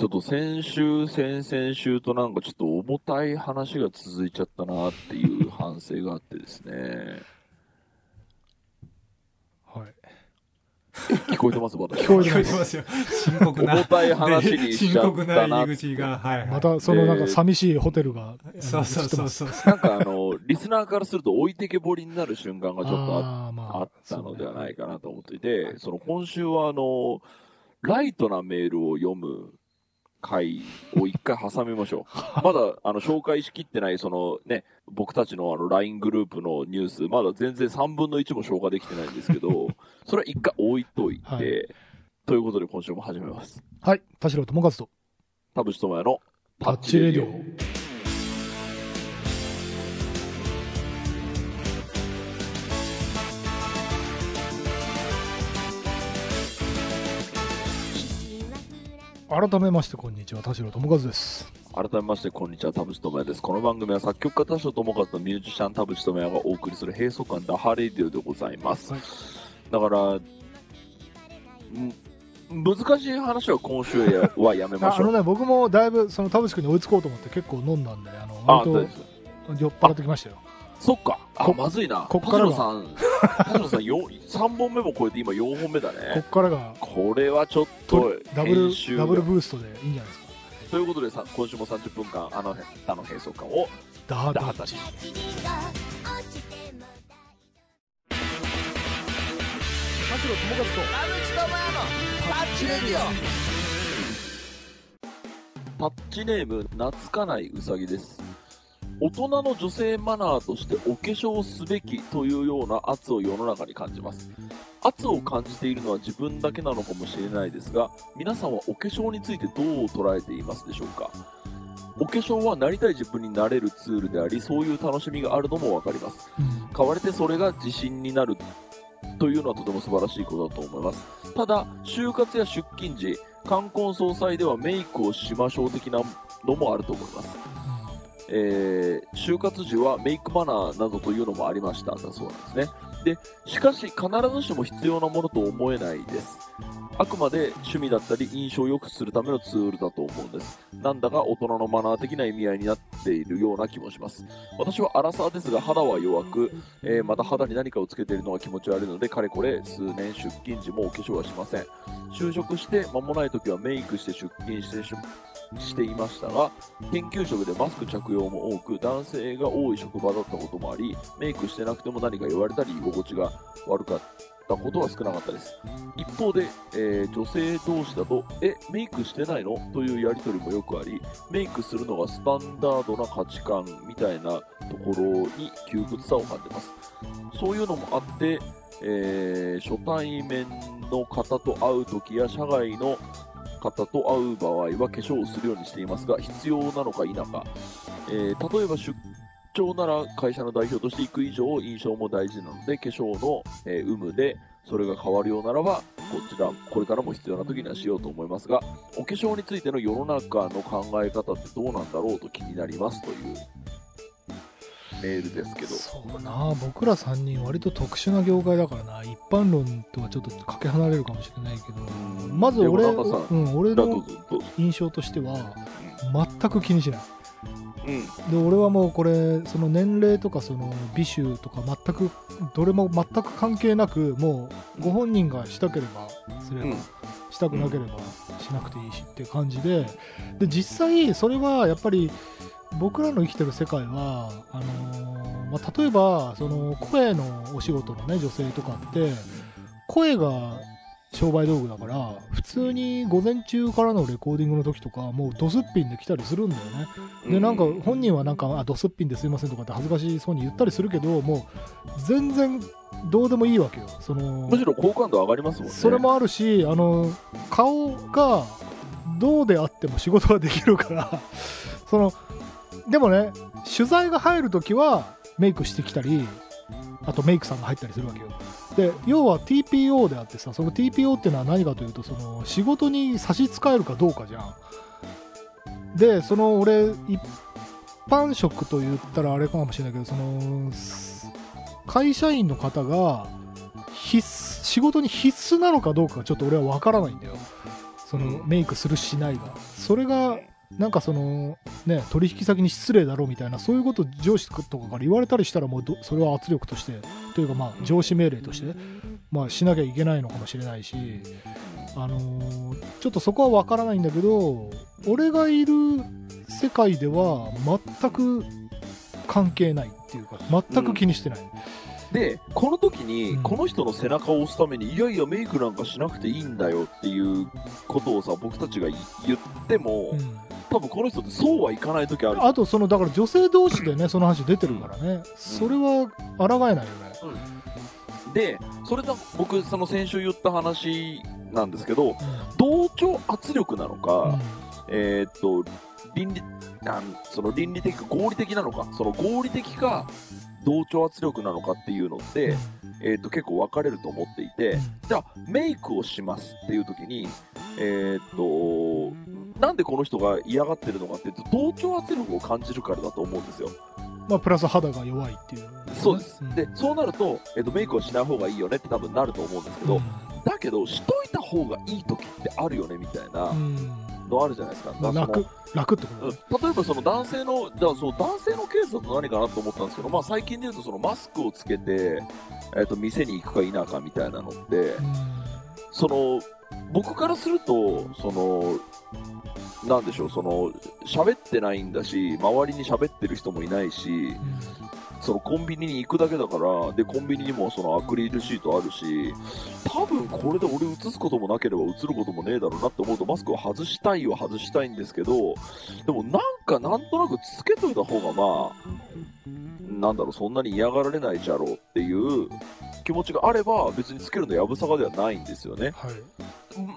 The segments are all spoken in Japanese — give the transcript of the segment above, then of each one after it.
ちょっと先週、先々週となんかちょっと重たい話が続いちゃったなっていう反省があってですね。はい。聞こえてます？まだ。聞こえてま聞こえてますよ。深刻な。重たい話にしちゃったな深刻な入り口が、はい、はい。また、そのなんか寂しいホテルが、そうそうそうそう。なんかあの、リスナーからすると置いてけぼりになる瞬間がちょっとあっああったのではないかなと思っていて、その今週はあの、ライトなメールを読む回を一回挟みましょう。まだあの紹介しきってないそのね、僕たちのあの LINE グループのニュース、まだ全然3分の1も消化できてないんですけど、それは一回置いといて、はいということで今週も始めます。はい。田代智和と、田淵智也のタッチレディオ。改めまして、こんにちは。田代智和です。改めまして、こんにちは、田淵智也です。この番組は作曲家田代智和とミュージシャン田淵智也がお送りする閉塞感ダハレディオでございます。はいだから、ん難しい話は今週やはやめまあしょう。あのね、僕もだいぶ、その田淵君に追いつこうと思って結構飲んだんで、あの、あ、割と。酔っ払ってきましたよ。そっか。あ、こまずいな。こっからが。田代さん、田代さんよ3本目も超えて今4本目だこねっ。からが、これはちょっとダブルダブルブーストでいいんじゃないですか。ということでさ、今週も30分間、あの、あの閉塞感をダーダータタッチ。田代智和と、タッチネーム、懐かないうさぎです。大人の女性マナーとしてお化粧をすべきというような圧を世の中に感じます。圧を感じているのは自分だけなのかもしれないですが、皆さんはお化粧についてどう捉えていますでしょうか？お化粧はなりたい自分になれるツールであり、そういう楽しみがあるのもわかります。うん買われてそれが自信になるというのはとても素晴らしいことだと思います。ただ、就活や出勤時、冠婚葬祭ではメイクをしましょう的なのもあると思います。えー就活時はメイクマナーなどというのもありましただそうなんですね。で、しかし必ずしも必要なものと思えないです。あくまで趣味だったり印象を良くするためのツールだと思うんです。なんだか大人のマナー的な意味合いになっているような気もします。私はアラサーですが肌は弱く、えーまた肌に何かをつけているのが気持ち悪いので、かれこれ数年出勤時もお化粧はしません。就職して間もない時はメイクして出勤してしていましたが、研究職でマスク着用も多く、男性が多い職場だったこともあり、メイクしてなくても何か言われたり、居心地が悪かったことは少なかったです。一方で、えー女性同士だと、え、メイクしてないの？というやりとりもよくあり、メイクするのがスタンダードな価値観みたいなところに窮屈さを感じます。そういうのもあって、えー初対面の方と会うときや社外の方と会う場合は化粧をするようにしていますが、必要なのか否か、えー例えば出張なら会社の代表として行く以上、印象も大事なので、化粧の、え有無でそれが変わるようならば、こちら、これからも必要な時にはしようと思いますが、お化粧についての世の中の考え方ってどうなんだろうと気になりますというメールですけど。そうな。僕ら3人割と特殊な業界だからな。一般論とはちょっとかけ離れるかもしれないけど。ん。まず俺,、うん、俺の印象としては全く気にしない。うん。で俺はもうこれその年齢とかその美醜とか全くどれも全く関係なくもうご本人がしたければすれば、うん。したくなければしなくていいしっていう感じで。で実際それはやっぱり僕らの生きてる世界はあのーまあ、例えばその声のお仕事のね女性とかって声が商売道具だから普通に午前中からのレコーディングの時とかもうドスッピンで来たりするんだよね。でなんか本人はなんかあドスッピンですいませんとかって恥ずかしそうに言ったりするけどもう全然どうでもいいわけよ。そのむしろ好感度上がりますもんね。それもあるしあの顔がどうであっても仕事ができるからそのでもね取材が入るときはメイクしてきたりあとメイクさんが入ったりするわけよ。で要は TPO であってさその TPO っていうのは何かというとその仕事に差し支えるかどうかじゃん。でその俺一般職と言ったらあれかもしれないけどその会社員の方が必須仕事に必須なのかどうかがちょっと俺は分からないんだよ。そのうん。メイクするしないが、それがなんかそのね取引先に失礼だろうみたいなそういうこと上司とかから言われたりしたらもうどそれは圧力としてというかまあ上司命令としてまあしなきゃいけないのかもしれないしあのーちょっとそこは分からないんだけど俺がいる世界では全く関係ないっていうか全く気にしてない、で、この時にうん、この人の背中を押すために、いやいや、メイクなんかしなくていいんだよっていうことをさ、僕たちが言っても、うん多分この人ってそうはいかない時ある。あとそのだから女性同士でねその話出てるからね、それは抗えないよね、で、それだ、僕、その先週言った話なんですけど、同調圧力なのか、えーっと、倫理、なんその倫理的か合理的なのか、その合理的か、同調圧力なのかっていうのって、えーっと、結構分かれると思っていて、じゃあ、メイクをしますっていう時に、えーっと、なんでこの人が嫌がってるのかっていうと、同調圧力を感じるからだと思うんですよ。まあ、プラス肌が弱いっていう、そうです。ん。で、そうなると、えーっと、メイクをしない方がいいよねって多分なると思うんですけど、だけど、しといた方がいい時ってあるよねみたいなうん。のあるじゃないですか。まあ、だからその楽楽ってことうん。ね、例えばその男性の、だからその男性のケースだと何かなと思ったんですけど、まあ最近で言うとそのマスクをつけて、えっ、と、店に行くか否かみたいなのって、その、僕からすると、その、なんでしょう、その、喋ってないんだし、周りに喋ってる人もいないし、そのコンビニに行くだけだから、で、コンビニにもそのアクリルシートあるし、多分これで俺映すこともなければ映ることもねえだろうなって思うと、マスクを外したいは外したいんですけど、でもなんかなんとなくつけといた方がまあ、なんだろう、そんなに嫌がられないじゃろうっていう気持ちがあれば、別につけるのやぶさかではないんですよね。はい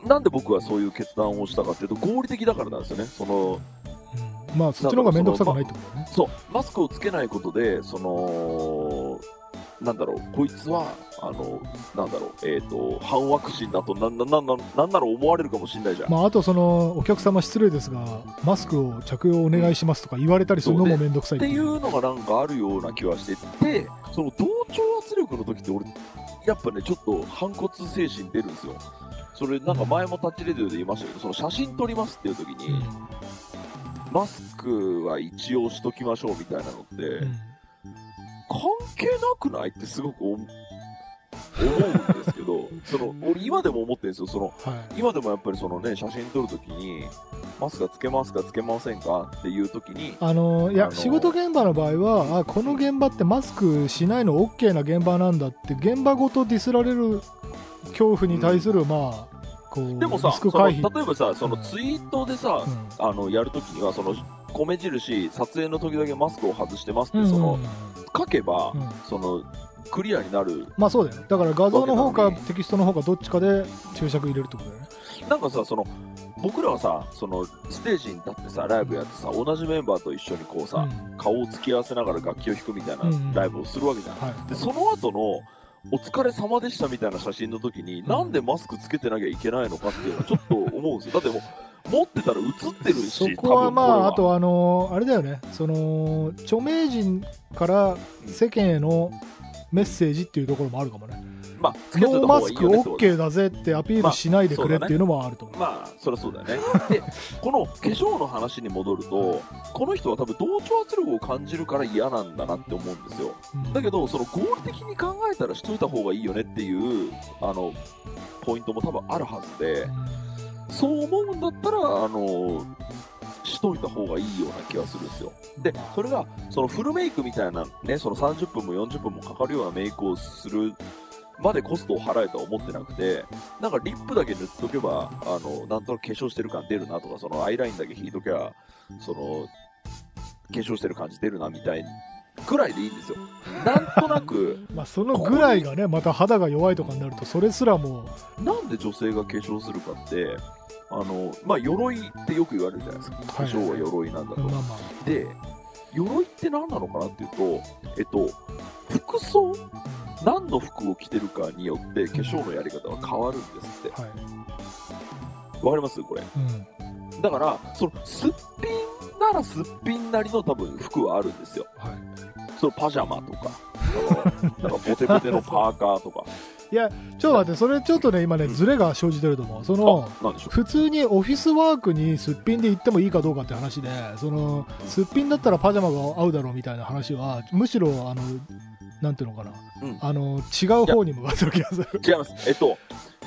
なんで僕はそういう決断をしたかっていうと、合理的だからなんですよね。その、うんまあそっちの方が面倒くさくないってことだね。そう、マスクをつけないことで、その、なんだろう、こいつは、あの、なんだろう、えっ、と、反ワクチンだと、なん、なん、なん、なんなら思われるかもしれないじゃん。まあ、あとそのお客様失礼ですがマスクを着用お願いしますとか言われたりするのも面倒くさいっていうのがなんかあるような気はしてて、その同調圧力の時って俺、やっぱね、ちょっと反骨精神出るんですよ。それなんか前もタッチレディオで言いましたけど、その写真撮りますっていう時に、うんマスクは一応しときましょうみたいなのって、うん関係なくないってすごく思思うんですけど、その、俺今でも思ってるんですよ、その、はい。今でもやっぱりそのね、写真撮るときに、マスクはつけますかつけませんかっていうときに、あのいや、あの仕事現場の場合はあこの現場ってマスクしないの OK な現場なんだって現場ごとディスられる恐怖に対する、まあこうでもさ例えばさ、そのうんツイートでさ、あの、やるときには、その、米印、撮影の時だけマスクを外してますって、うんそのうん、書けば、うん。その、クリアになる。まあそうだよね。だから画像の方かテキストの方かどっちかで注釈入れるってことだよね。なんかさ、その、僕らはさ、その、ステージに立ってさ、ライブやってさ、同じメンバーと一緒にこうさ、うん。顔を突き合わせながら楽器を弾くみたいなうん。ライブをするわけじゃん。はい。で、その後の、お疲れ様でしたみたいな写真の時に、ん。なんでマスクつけてなきゃいけないのかっていうのはちょっと思うんですよ。だってもう、持ってたら映ってるし、そこはまああとあのあれだよね。その著名人から世間へのメッセージっていうところもあるかもねまあ、ノーマスク OK だぜってアピールしないでくれっていうのもあると思う、まあ、そりゃそうだよね。で、この化粧の話に戻ると、この人は多分同調圧力を感じるから嫌なんだなって思うんですよ。うんだけど、その合理的に考えたらしといた方がいいよねっていう、あの、ポイントも多分あるはずで、そう思うんだったら、あの、しといた方がいいような気がするんですよ。で、それが、そのフルメイクみたいなね、その30分も40分もかかるようなメイクをするまでコストを払えとは思ってなくて、なんかリップだけ塗っとけば、あの、なんとなく化粧してる感出るなとか、そのアイラインだけ引いときゃ、その、化粧してる感じ出るなみたいくらいでいいんですよ。なんとなく、まあ、そのぐらいがねまた肌が弱いとかになるとそれすらもなんで女性が化粧するかって、あの、まあ、鎧ってよく言われるじゃないですか。化粧は鎧なんだと。まあまあで、鎧って何なのかなっていうと、えっと、服装何の服を着てるかによって化粧のやり方は変わるんですって。はい、わかります？これ。うんだから、その、すっぴんならすっぴんなりの多分服はあるんですよ。はいそのパジャマとか、なんかボテボテのパーカーとか。いや、ちょっと待って、それちょっとね、今ね、ズレが生じてると思う。その、普通にオフィスワークにすっぴんで行ってもいいかどうかって話で、その、すっぴんだったらパジャマが合うだろうみたいな話は、むしろ、あの、なんていうのかな、うんあの、違う方に向かってる気がする。う。違います。えっと、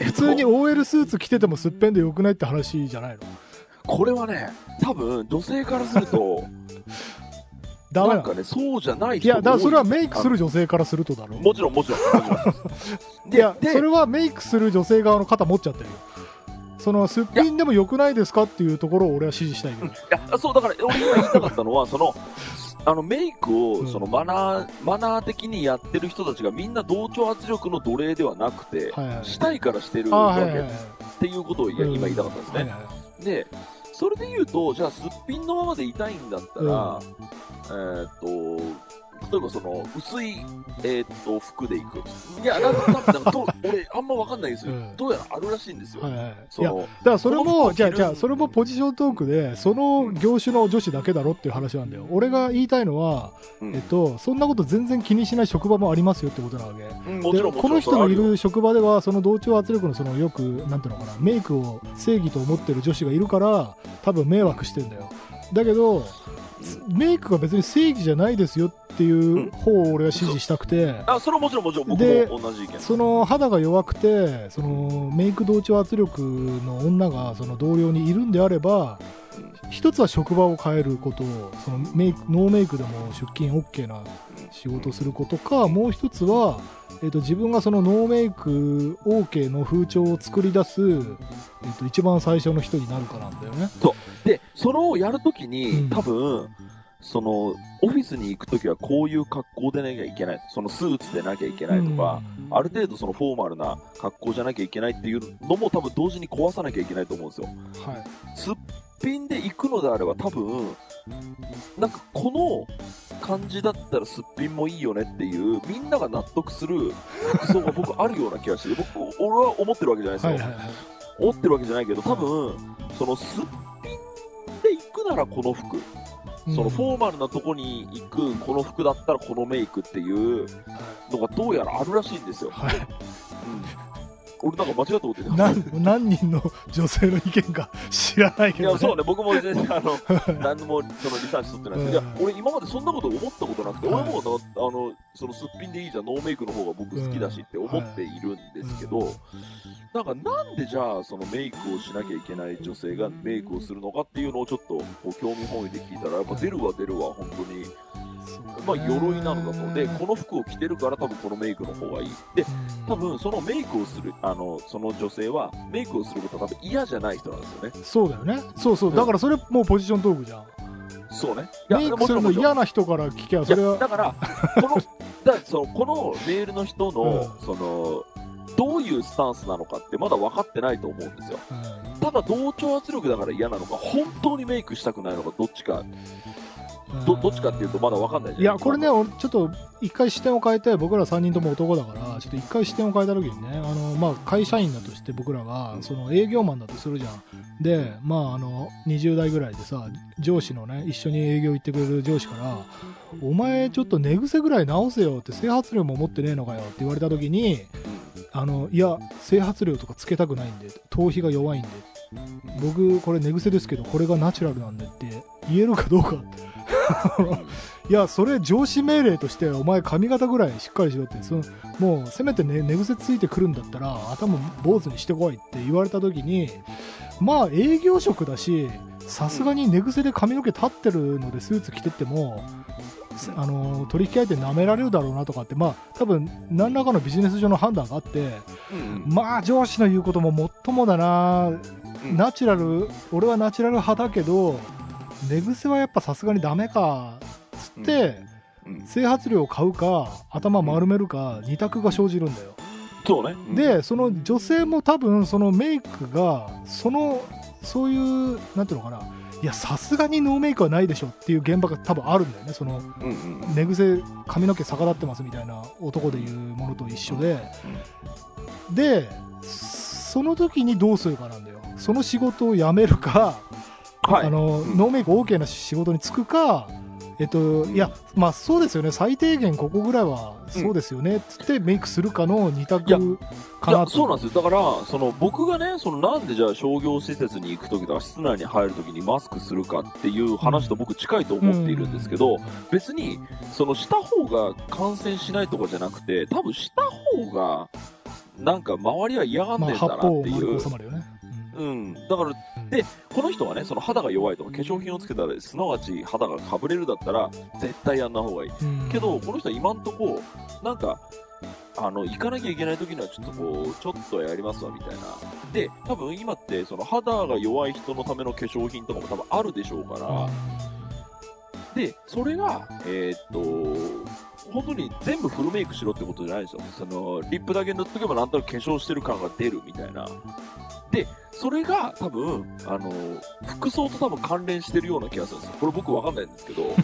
えっと普通に OL スーツ着ててもすっぴんでよくないって話じゃないの？これはね、多分、女性からすると、ダメなんかね、そうじゃないいや、だからそれはメイクする女性からするとだろもちろん、もちろん。もちろん いや、で、それはメイクする女性側の肩持っちゃってるよ。その、すっぴんでもよくないですかっていうところを俺は支持したいけど。いや、そう、だから、俺今言いたかったのは、その、あの、メイクうんを、その、マナー、マナー的にやってる人たちがみんな同調圧力の奴隷ではなくて。したいからしてるあわ。けっていうことを今言いたかったんですね。で、それで言うと、じゃあ、すっぴんのままでいたいんだったら、えーっと、例えばその、薄い、えーっと、服で行く。いや、なんか、なんかどう俺、あんまわかんないですよ。うんどうやらあるらしいんですよ。はいはい。いや、そのだからそれも、じゃあ、じゃあ、それもポジショントークで、その業種の女子だけだろっていう話なんだよ。俺が言いたいのは、うんえっと、そんなこと全然気にしない職場もありますよってことなわけ。うんもちでろん、この人のいる職場では、その同調圧力のそのよく、なんていうのかな、メイクを正義と思ってる女子がいるから、多分迷惑してんだよ。だけど、メイクが別に正義じゃないですよっていう方を俺は支持したくて、あ、それはもちろん、もちろん、僕でも同じ意見。その肌が弱くてそのメイク同調圧力の女がその同僚にいるんであれば一つは職場を変えることそのメイクノーメイクでも出勤 OK な仕事をすることかもう一つは、えー、と自分がそのノーメイク OK の風潮を作り出す、えー、と一番最初の人になるかなんだよね。で、それをやるときに、うん多分、その、オフィスに行くときはこういう格好でなきゃいけない。そのスーツでなきゃいけないとか、うんある程度そのフォーマルな格好じゃなきゃいけないっていうのも多分同時に壊さなきゃいけないと思うんですよ。はいすっぴんで行くのであれば多分、なんかこの感じだったらすっぴんもいいよねっていう、みんなが納得する服装が僕あるような気がして、僕、俺は思ってるわけじゃないですよ。はいはいはい思ってるわけじゃないけど、多分、そのすっで行くならこの服。そのフォーマルなとこに行くこの服だったらこのメイクっていうのがどうやらあるらしいんですよ。はいうん、俺なんか間違ったこと言ってた。何何人の女性の意見か知らないけど、いや、そうね、僕も全然、あの、何もそのリサーチ取ってないです。けど、うん俺今までそんなこと思ったことなくて、はい俺もな、あの、そのすっぴんでいいじゃん、ノーメイクの方が僕好きだしって思っているんですけど、なんかなんでじゃあ、そのメイクをしなきゃいけない女性がメイクをするのかっていうのをちょっと、興味本位で聞いたら、やっぱ出るわ出るわ、本当に。まあ、鎧なのだと。で、この服を着てるから多分このメイクの方がいい。で、多分そのメイクをする、あの、その女性は、メイクをすることは多分嫌じゃない人なんですよね。そうだよねそうそう、うんだからそれもうポジショントークじゃんそうね。メイクするの嫌な人から聞きゃそれはだから、この、だそのこのメールの人の、うその、どういうスタンスなのかってまだ分かってないと思うんですよ。うただ同調圧力だから嫌なのか、本当にメイクしたくないのか、どっちか、んどどっちかっていうとまだ分かんないいやこれねちょっと一回視点を変えて僕ら3人とも男だからちょっと一回視点を変えた時にねあの、まあ、会社員だとして僕らがその営業マンだとするじゃん。でまああの20代ぐらいでさ上司のね一緒に営業行ってくれる上司から「お前ちょっと寝癖ぐらい直せよ」って整髪料も持ってねえのかよって言われた時にあのいや整髪料とかつけたくないんで頭皮が弱いんで。僕これ寝癖ですけどこれがナチュラルなんでって言えるかどうかって。いやそれ上司命令としてお前髪型ぐらいしっかりしろって。そのもうせめて、ね、寝癖ついてくるんだったら頭坊主にしてこいって言われた時にまあ営業職だしさすがに寝癖で髪の毛立ってるのでスーツ着てってもあの取引相手に舐められるだろうなとかってまあ多分何らかのビジネス上の判断があってまあ上司の言うことももっともだなうん。ナチュラル俺はナチュラル派だけど寝癖はやっぱさすがにダメかつって、うん。整髪料を買うか頭丸めるか二択が生じるんだよ、そうね。うん、でその女性も多分そのメイクがそのそういうなんていうのかな。いやさすがにノーメイクはないでしょっていう現場が多分あるんだよね。そのうんうん。寝癖髪の毛逆立ってますみたいな男でいうものと一緒で、でその時にどうするかなんだよ。その仕事を辞めるか、はい。あのうんノーメイク OK な仕事に就くかえっと、いや、まあそうですよね、最低限ここぐらいはそうですよねっつってメイクするかの二いや択かいや、なと。そうなんですよ。だから、その、僕がね、その、なんでじゃあ商業施設に行くときとか、室内に入るときにマスクするかっていう話と僕近いと思っているんですけど、別に、その、した方が感染しないとかじゃなくて、多分した方が、なんか周りは嫌がんまあ、でんだなっていう。まるよね。うん。だから、で、この人はね、その肌が弱いとか、化粧品をつけたら、すなわち肌がかぶれるだったら、絶対やんな方がいい。うんけど、この人は今んとこ、なんか、あの、行かなきゃいけない時にはちょっとこう、ちょっとやりますわ、みたいな。で、多分今って、その肌が弱い人のための化粧品とかも多分あるでしょうから、で、それが、えーっと、本当に全部フルメイクしろってことじゃないんですよ。その、リップだけ塗っとけばなんとなく化粧してる感が出るみたいな。で、それが多分、あの、服装と多分関連してるような気がするんですよ。これ僕わかんないんですけど。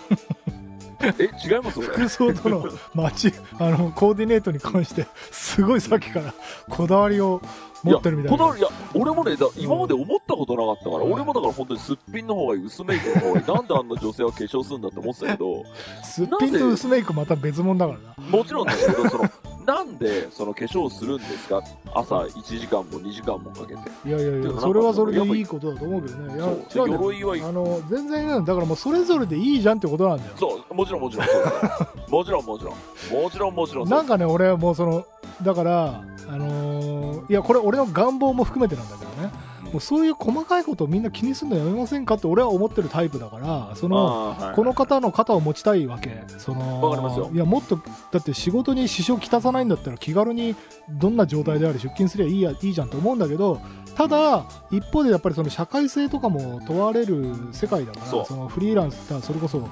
え、違います？これ。服装とのマチあのコーディネートに関してすごいさっきからこだわりを持ってるみたいなやこだわりいや、俺もね、だ今まで思ったことなかったから、俺もだから本当にすっぴんの方がいい、薄メイクの方がいい。なんであんな女性は化粧するんだって思ってたけど、すっぴんと薄メイクまた別物だからなもちろんだけど、その、なんでその化粧するんですか？朝1時間も2時間もかけて。いやいやいやそれはそれでいいことだと思うけどねいやそう。違う鎧は、あの全然だからもうそれぞれでいいじゃんってことなんだよそう、もちろんもちろんそう。もちろんもちろん。もちろんもちろんなんかね俺はもうそのだからあのーいやこれ俺の願望も含めてなんだけどねもうそういう細かいことをみんな気にするのやめませんかって俺は思ってるタイプだからそのはいこの方の肩を持ちたいわけ。そのわかりますよ。いやもっとだって仕事に支障きたさないんだったら気軽にどんな状態であれ出勤すりゃいいやいいじゃんと思うんだけどただ一方でやっぱりその社会性とかも問われる世界だからそのフリーランスだそれこそ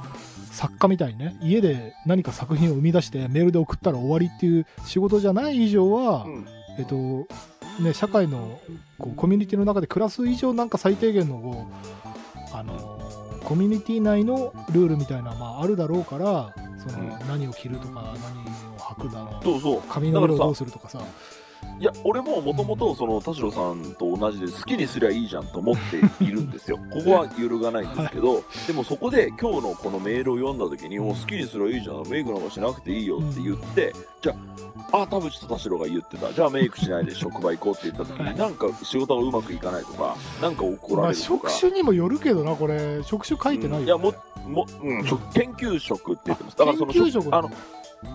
作家みたいにね家で何か作品を生み出してメールで送ったら終わりっていう仕事じゃない以上は、うん。えっとね、社会のこうコミュニティの中で暮らす以上なんか最低限のあのーコミュニティ内のルールみたいな、まあ、あるだろうからその、うん何を着るとか何を履くだろうそうそう。髪の色をどうするとかさいや、俺ももともと、その、田代さんと同じで好きにすりゃいいじゃんと思っているんですよ。ここは揺るがないんですけど、でもそこで今日のこのメールを読んだ時に、もう好きにすりゃいいじゃん、メイクなんかしなくていいよって言って、じゃあ、あ、田淵と田代が言ってた。じゃあメイクしないで職場行こうって言った時はいに、なんか仕事がうまくいかないとか、なんか怒まあ、られるとか。職種にもよるけどなこれ職種書いてないよ、ねうんいや、も、も、うん、職研究職って言ってます。だからその、研究職あの、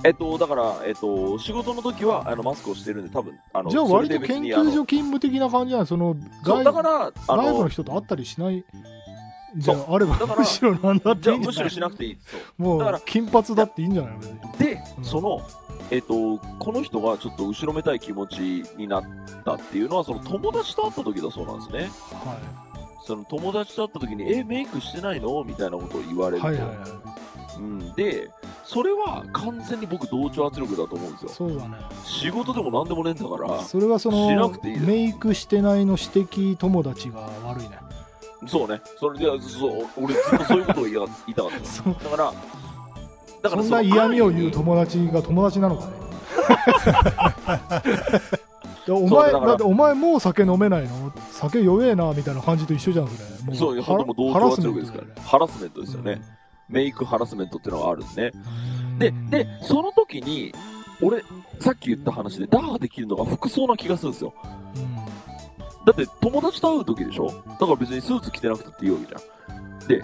えっと、だから、えっと、仕事の時は、あの、マスクをしてるんで、多分、あの、じゃあ割と研究所勤務的な感じなの？その外だから、あ外部のの、人と会ったりしない？じゃああればむしろなんだっていいんじゃない？しなくていい。もう金髪だっていいんじゃない？で、うん。その、えっと、この人がちょっと後ろめたい気持ちになったっていうのは、その友達と会った時だそうなんですね。はその友達と会った時に、え、メイクしてないの？みたいなことを言われい、ると。はいはいはい。うん。で、それは完全に僕同調圧力だと思うんですよ。そうだね仕事でも何でもねえんだから、それはそしなのくていいメイクしてないの指摘友達が悪いねそうね。それで、そう、俺ずっとそういうことを言いたかったの。そだから、だからそんな嫌味を言うと友達が友達なのかね でお前だってお前もう酒飲めないの？酒弱えなみたいな感じと一緒じゃんそれもそう、本当もう同調圧力ですからね。ハラスメントですよね。メイクハラスメントっていうのがあるんですね。うんで、で、その時に、俺、さっき言った話で、ダーできるのが服装な気がするんですよ。うんだって、友達と会う時でしょ？だから別にスーツ着てなくたっていいわけじゃん。で、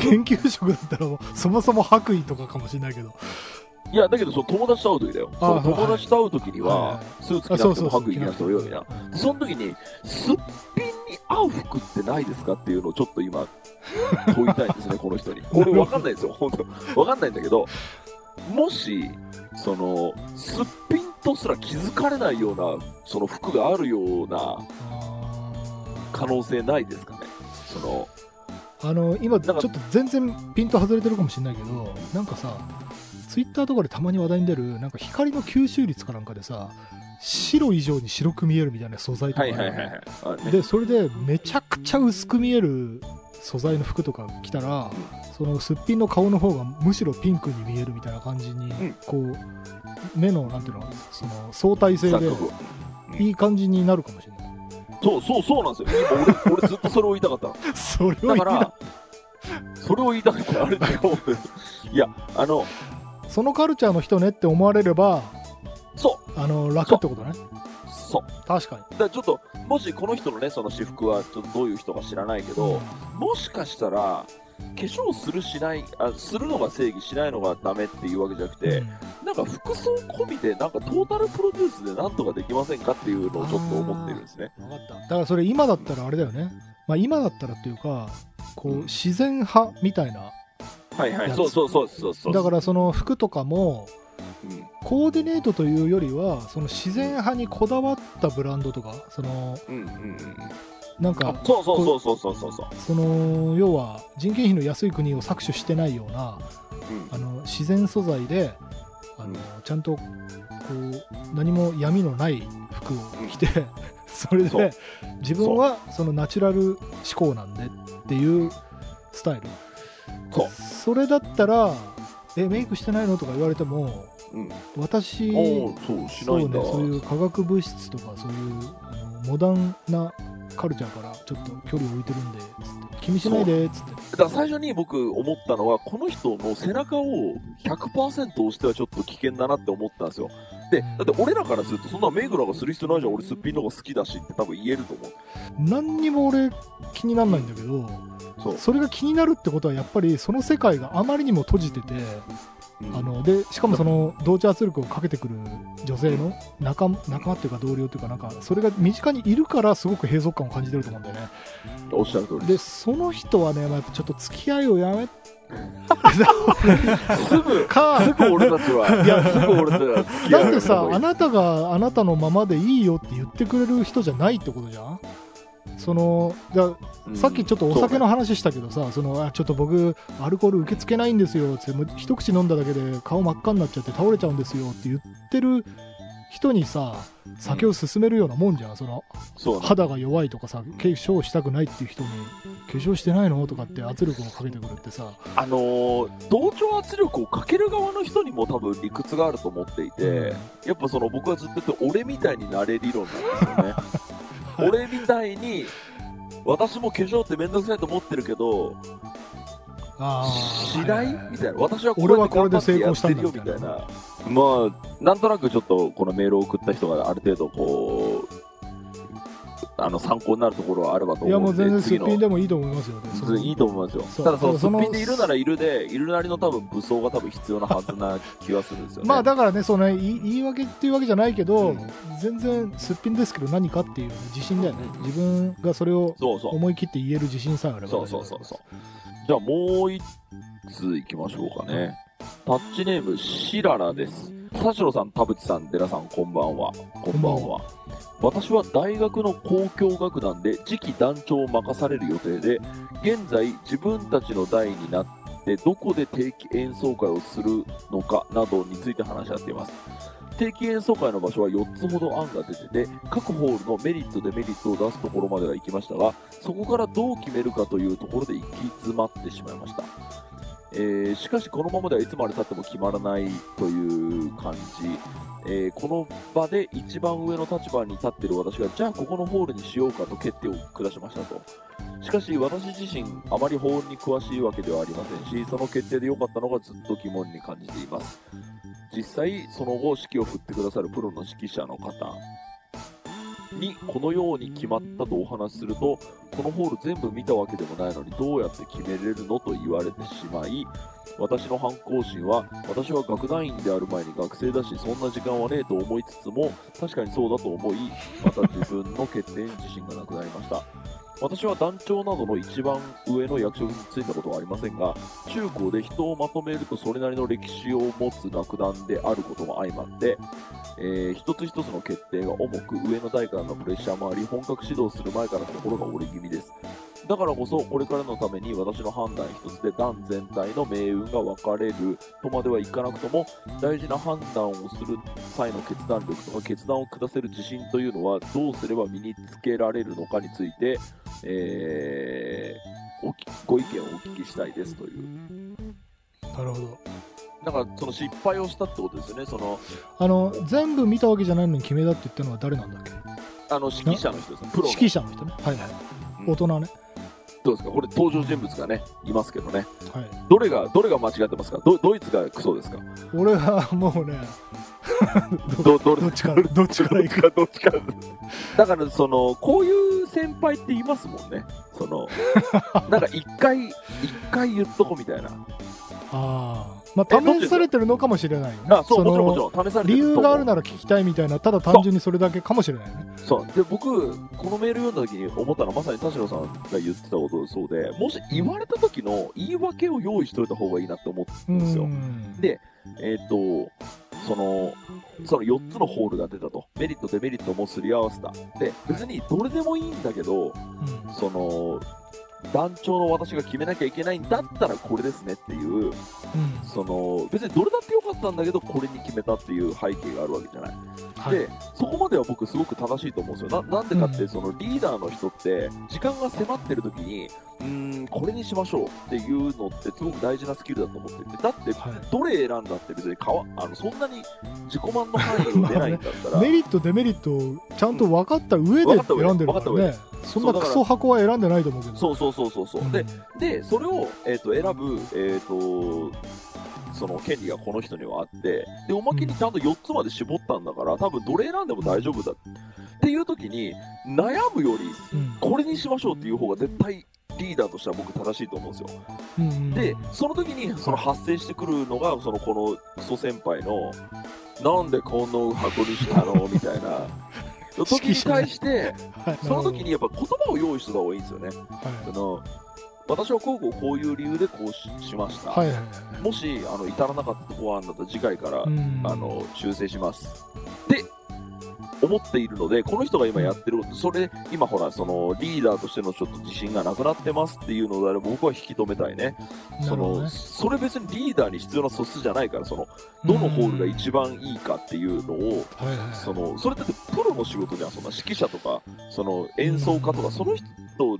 研究職だったらそもそも白衣とかかもしれないけどいや、だけど、その友達と会う時だよ。あその友達と会う時にはスーツ着なくても白衣着なくてもいいわけじゃん。でその時に、すっぴんに合う服ってないですかっていうのをちょっと今、問いたいんですね、この人に。俺わかんないですよ、本当わかんないんだけど、もし、その、すっぴんとすら気づかれないような、その服があるような可能性ないですかね。その、あの今ちょっと全然ピント外れてるかもしれないけどなんかさツイッターとかでたまに話題に出るなんか光の吸収率かなんかでさ白以上に白く見えるみたいな素材とかあるよねあね。でそれでめちゃくちゃ薄く見える素材の服とか着たら、そのすっぴんの顔の方がむしろピンクに見えるみたいな感じに、ん。こう目のなんていうの？その相対性でいい感じになるかもしれない。そうそうそうなんですよ。今俺俺ずっとそれを言いたかったの。それを言いだから、それを言いたくてあれ違う。いや、あの、そのカルチャーの人ねって思われればそう、あの楽ってことね。そう。確かに。だからちょっと、もしこの人のね、その私服はちょっとどういう人か知らないけど、もしかしたら、化粧するしないあ、するのが正義、しないのがダメっていうわけじゃなくて、うん。なんか服装込みで、なんかトータルプロデュースでなんとかできませんかっていうのをちょっと思ってるんですね。分かった。だからそれ今だったらあれだよね、まあ、今だったらっていうかこう自然派みたいなはいはい、そうそうそうそうそう。だからその服とかもうん。コーディネートというよりはその自然派にこだわったブランドとかそのうんうんうん。なんかあそうそうそうそうそうそう。その要は人件費の安い国を搾取してないようなうん。あの自然素材であのうん。ちゃんとこう何も闇のない服を着て、それそう。で自分はそのナチュラル思考なんでっていうスタイルそれだったらえメイクしてないのとか言われてもうん。私そう。そうねそういう化学物質とかそういうモダンなカルチャーからちょっと距離を置いてるんで気にしないでっつってだから最初に僕思ったのは、この人の背中を100%押してはちょっと危険だなって思ったんですよ。で、だって俺らからすると、そんなメイクなんかする必要ないじゃん、俺すっぴんの方が好きだしって多分言えると思う。何にも俺気にならないんだけどそう。それが気になるってことはやっぱりその世界があまりにも閉じてて、うん。あのでしかもその同調圧力をかけてくる女性の仲仲間っていうか同僚っていうかなんかそれが身近にいるからすごく閉塞感を感じてると思うんだよね。おっしゃる通りでその人はね、まあ、やっぱちょっと付き合いをやめすぐ、かすぐ俺たちは、いや、すぐ俺たちはだってさ、あななたがあなたのままでいいよって言ってくれる人じゃないってことじゃん？そのださっきちょっとお酒の話したけどさ、そのあちょっと僕、アルコール受け付けないんですよってもう一口飲んだだけで顔真っ赤になっちゃって倒れちゃうんですよって言ってる人にさ、酒を勧めるようなもんじゃん、そのそうね。肌が弱いとかさ、化粧したくないっていう人に、化粧してないの？とかって圧力をかけてくるってさ、あのー同調圧力をかける側の人にも多分理屈があると思っていて、やっぱその僕はずっと言って俺みたいになれ理論なんですよね。俺みたいに、私も化粧ってめんどくさいと思ってるけど、あしないみたいな。私はこ俺はこれで成功したんだよみたいな。まあ、なんとなくちょっとこのメールを送った人がある程度こう、あの参考になるところはあればといや思うんで、もう全然すっぴんでもいいと思いますよね。いいと思いますよ。ただそのすっぴんでいるならいるで、いるなりの多分武装が多分必要なはずな気はするんですよね。まあだからね、その言い言い訳っていうわけじゃないけど、うん全然すっぴんですけど何かっていう自信だよね。うん自分がそれを。思い切って言える自信さえあれば。そうそうそうそう。じゃあもう一つ行きましょうかね。タッチネーム、シララです。田代さん、田淵さん、寺さん、こんばんは。こんばんは。私は大学の交響楽団で次期団長を任される予定で、現在自分たちの代になってどこで定期演奏会をするのかなどについて話し合っています。定期演奏会の場所は4つほど案が出てて、各ホールのメリット、デメリットを出すところまでは行きましたが、そこからどう決めるかというところで行き詰まってしまいました。えーしかしこのままではいつまで経っても決まらないという感じ、えーこの場で一番上の立場に立っている私がじゃあここのホールにしようかと決定を下しましたと。しかし私自身あまりホールに詳しいわけではありませんしその決定で良かったのがずっと疑問に感じています。実際その後指揮を振ってくださるプロの指揮者の方にこのように決まったとお話しするとこのホール全部見たわけでもないのにどうやって決めれるのと言われてしまい私の反抗心は私は楽団員である前に学生だしそんな時間はねえと思いつつも確かにそうだと思いまた自分の決定に自信がなくなりました。私は団長などの一番上の役職に就いたことはありませんが中高で人をまとめるとそれなりの歴史を持つ楽団であることも相まってえー一つ一つの決定が重く上の代からのプレッシャーもあり本格指導する前から心が折れ気味です。だからこそこれからのために私の判断一つで団全体の命運が分かれるとまではいかなくとも大事な判断をする際の決断力とか決断を下せる自信というのはどうすれば身につけられるのかについて、えーご意見をお聞きしたいですというなるほど。なんかその失敗をしたってことですよねそのあの、全部見たわけじゃないのに決めたって言ったのは誰なんだっけ？あの指揮者の人ですねプロの指揮者の人ね。はいはい。うん大人ね。どうですか？これ登場人物がね、いますけどね。はい、どれが、どれが間違ってますか？どドイツがクソですか？俺はもうね ど、どれ？どっちからどっちから行く？か、どっちから。だから、その、こういう先輩っていますもんね。その、なんか一回、一回言っとこみたいな。ああまあ試されてるのかもしれないよねあ、そう、のもちろんもちろん、試されて理ると思う由があるなら聞きたいみたいなただ単純にそれだけかもしれないよねそう。で、僕、このメール読んだ時に思ったのは、まさに田代さんが言ってたことそうで、もし言われた時の言い訳を用意しといた方がいいなって思ったんですよ。んでえっ、と、その、その4つのホールが出たと。メリット、デメリットもすり合わせた。で、別にどれでもいいんだけど、うんその、団長の私が決めなきゃいけないんだったらこれですねっていう、うん。その、別にどれだってよかったんだけど、これに決めたっていう背景があるわけじゃない。はい。で、そこまでは僕すごく正しいと思うんですよ。ななんでかって、うんそのリーダーの人って、時間が迫ってる時に、うーん、これにしましょうっていうのってすごく大事なスキルだと思ってて、だって、はい。どれ選んだって別にかわあのそんなに自己満の範囲を出ないんだったら、メリットデメリットをちゃんと分かった上で選んでるからね。そんなクソ箱は選んでないと思うけど。そうそうそうそうそう、う。ん。ででそれを、えー、と選ぶ、えー、とその権利がこの人にはあってでおまけにちゃんと4つまで絞ったんだから多分どれ選んでも大丈夫だっていう時に悩むよりうん。これにしましょうっていう方が絶対リーダーとしては僕正しいと思うんですよ。うんうんでその時にその発生してくるのがそのこのクソ先輩のなんでこの箱にしたの？みたいな時に対してはい。その時にやっぱ言葉を用意してた方がいいんですよね。はい。その私はこうこうこういう理由でこうししました、はいはいはい。もしあの至らなかったとこあるんだったら次回から、うん。あの修正します。って思っているのでこの人が今やってることそれ今ほらそのリーダーとしてのちょっと自信がなくなってますっていうのであれば僕は引き止めたいね。そのそれ別にリーダーに必要な素質じゃないからそのどのホールが一番いいかっていうのをそのそれだってプロの仕事じゃんそんな指揮者とかその演奏家とかその人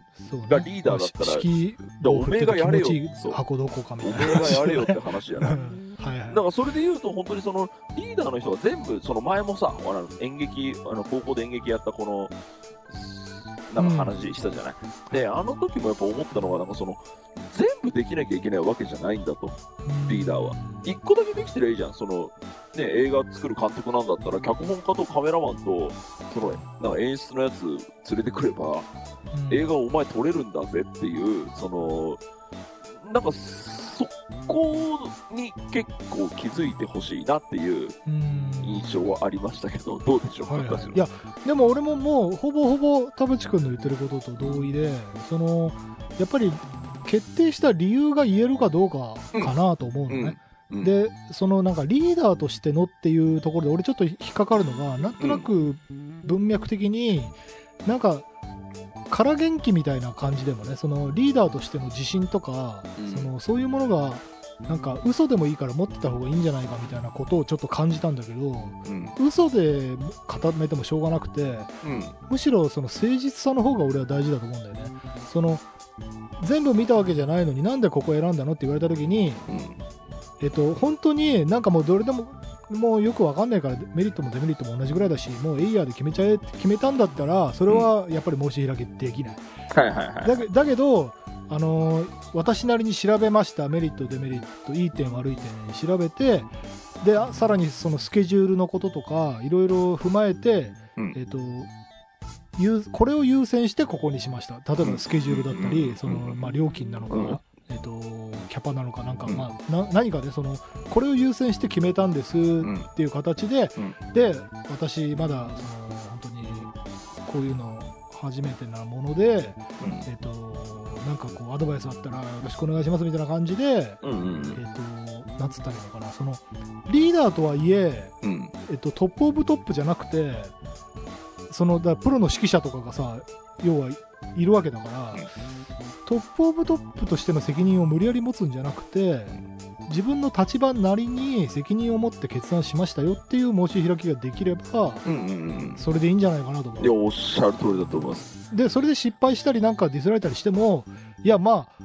がリーダーだったら式だおめえがやれよ。箱どこかみおたいな。めえがやれよって話じゃな。い うん。はいはい。だからそれで言うと本当にそのリーダーの人が全部その前もさ演劇あの高校で演劇やったこのなんか話したじゃない、であの時もやっぱ思ったのがなんかその全部できなきゃいけないわけじゃないんだとリーダーは。一個だけできてりゃいいじゃん。そのね映画作る監督なんだったら脚本家とカメラマンとそのなんか演出のやつ連れてくればうん。映画をお前撮れるんだぜっていう、その、なんか、そこに結構気づいてほしいなっていううん。印象はありましたけど、どうでしょうか、はいはい。いやでも俺ももうほぼほぼ田淵君の言ってることと同意でそのやっぱり決定した理由が言えるかどうかかなと思うのね、うん。うん。でそのなんかリーダーとしてのっていうところで俺ちょっと引っかかるのがなんとなく文脈的になんか空元気みたいな感じでもねそのリーダーとしての自信とか、うん。そのそういうものがなんか嘘でもいいから持ってた方がいいんじゃないかみたいなことをちょっと感じたんだけどうん。嘘で固めてもしょうがなくてうん。むしろその誠実さの方が俺は大事だと思うんだよね。その全部見たわけじゃないのになんでここ選んだのって言われた時にえっと、本当になんかもうどれでももうよくわかんないからメリットもデメリットも同じぐらいだしもうエイヤーで決めちゃえって決めたんだったらそれはやっぱり申し開きできない、はいはいはい。だけだけど、あのー私なりに調べましたメリットデメリットいい点悪い点調べてであさらにそのスケジュールのこととかいろいろ踏まえて、うん。えっと優これを優先してここにしました。例えばスケジュールだったり、うん。そのまあ、料金なのか、うんえっとキャパなのかなんか、うん。まあ、な何かでそのこれを優先して決めたんですうん。っていう形で、うん。で私まだその本当にこういうの初めてなもので、えっとなんかこうアドバイスあったらよろしくお願いしますみたいな感じで、うんうんえっとなんつったらいいのかな。そのリーダーとはいえうん。うんえっと、 top of top じゃなくてそのだプロの指揮者とかがさ要はいるわけだから、うん top of top としての責任を無理やり持つんじゃなくて自分の立場なりに責任を持って決断しましたよっていう申し開きができればうんうんうんそれでいいんじゃないかなと思いや、うおっしゃる通りだと思います。でそれで失敗したりなんかディスられたりしてもいやまあ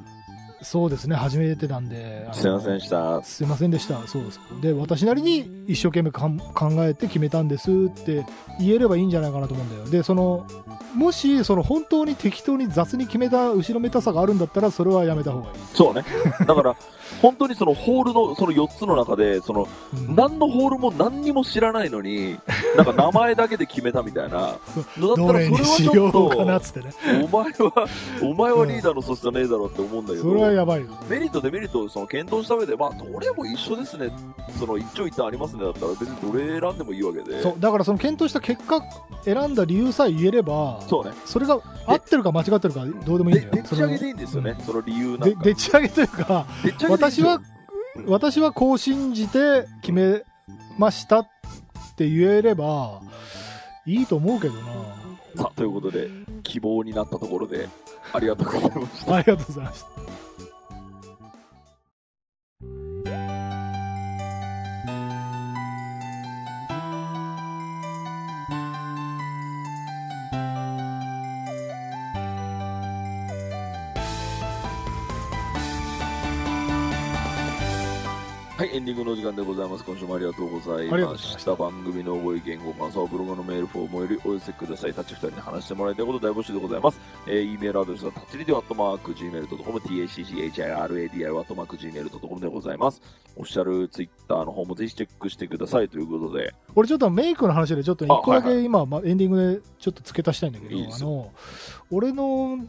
そうですね、初めてなんで。すいませんでした。すいませんでした。そうです。で、私なりに一生懸命かん考えて決めたんですって言えればいいんじゃないかなと思うんだよ。で、その、もし、その本当に適当に雑に決めた後ろめたさがあるんだったら、それはやめた方がいい。そうね。だから、本当にそのホールの、その4つの中で、その、うん何のホールも何にも知らないのに、なんか名前だけで決めたみたいなだったら、それはちょっと。お前は、お前はリーダーの素質じゃねえだろうって思うんだけそれはど、やばいよ。メリット、デメリットをその検討した上で、まあ、どれも一緒ですね、その一長一短ありますねだったら、別にどれ選んでもいいわけで、そう、だからその検討した結果、選んだ理由さえ言えれば、そうね。それが合ってるか間違ってるかどうでもいいんだよ。ででっち上げでいいんですよね、その理由なんでか。でっち上げというか、私は、私はこう信じて決めましたって言えればいいと思うけどな。さあ、ということで、希望になったところで、ありがとうございました。ありがとうございました。グのお時間でございます。今週もありがとうございまし。た番組のご意見、ご感想はブログのメールフォームよりお寄せください。タッチ2人に話してもらいたいこと大募集でございます。えー、e メールアドレスはタッチリディオアットマーク Gmail.com、tacchiradio アットマーク Gmail.com でございます。オフィシャルツイッターの方もぜひチェックしてくださいということで、俺ちょっとメイクの話でちょっと一個だあはいけ今、まエンディングでちょっと付け足したいんだけど、いいあの、俺の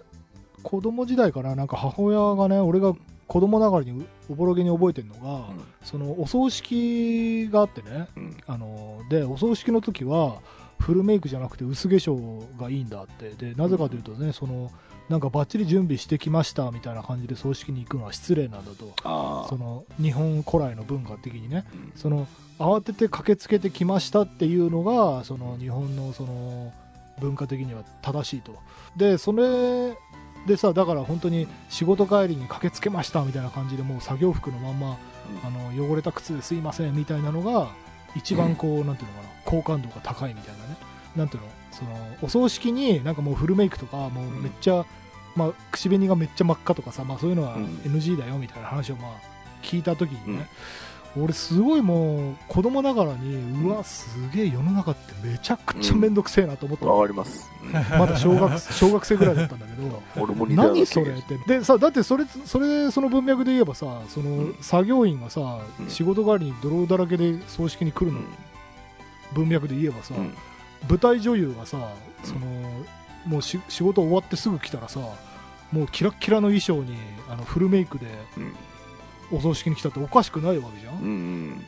子供時代からなんか母親がね、俺が子供ながらにおぼろげに覚えてるのが、うん。そのお葬式があってね、うん。あのでお葬式の時はフルメイクじゃなくて薄化粧がいいんだって。でなぜかというとねそのなんかバッチリ準備してきましたみたいな感じで葬式に行くのは失礼なんだと。あその日本古来の文化的にね。うん。その慌てて駆けつけてきましたっていうのがその日本のその文化的には正しいと。でそれでさだから本当に仕事帰りに駆けつけましたみたいな感じでもう作業服のまんまあの汚れた靴ですいませんみたいなのが一番こう、なんていうのかな好感度が高いみたいなね。なんていうのそのお葬式になんかもうフルメイクとかもうめっちゃ、まあ、口紅がめっちゃ真っ赤とかさ、まあ、そういうのはうん。NG だよみたいな話をまあ聞いた時にね、俺すごいもう子供ながらにうわすげえ世の中ってめちゃくちゃ面倒くせえなと思ったの、わかります。うんまだ小学小学生ぐらいだったんだけど。何それって。でさだってそれそれその文脈で言えばさその、うん。作業員がさ、うん。仕事帰りに泥だらけで葬式に来るの、文脈で言えばさ、うん。舞台女優がさそのもうし仕事終わってすぐ来たらさもうキラッキラの衣装にあのフルメイクでうんお葬式に来たっておかしくないわけじゃん、うんうん。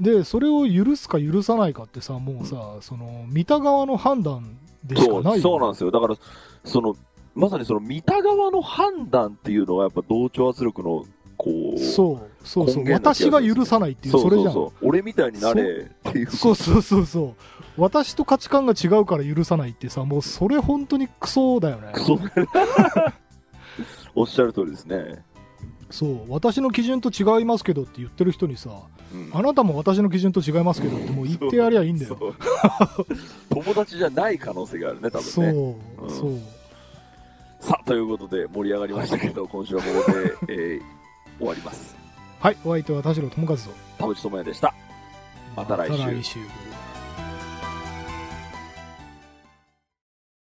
でそれを許すか許さないかってさもうさ、その見た側の判断でしそうかないよそうなんですよ。だから、その、まさにその見た側の判断っていうのがやっぱ同調圧力の、こう、そうそうそう。根源な気私が許さないっていうそれじゃん。そうそう俺みたいになれっていう。そうそうそうそう私と価値観が違うから許さないってさもうそれ本当にクソだよね。おっしゃる通りですね。そう私の基準と違いますけどって言ってる人にさうん。あなたも私の基準と違いますけどってもう言ってやりゃいいんだよ。そう 友達じゃない可能性があるね、多そう、分ね。うん。そう。さあ、ということで盛り上がりましたけど、今週はここで、えー終わります。はいお相手は田代智和と。田淵智也でした。また来週。また来週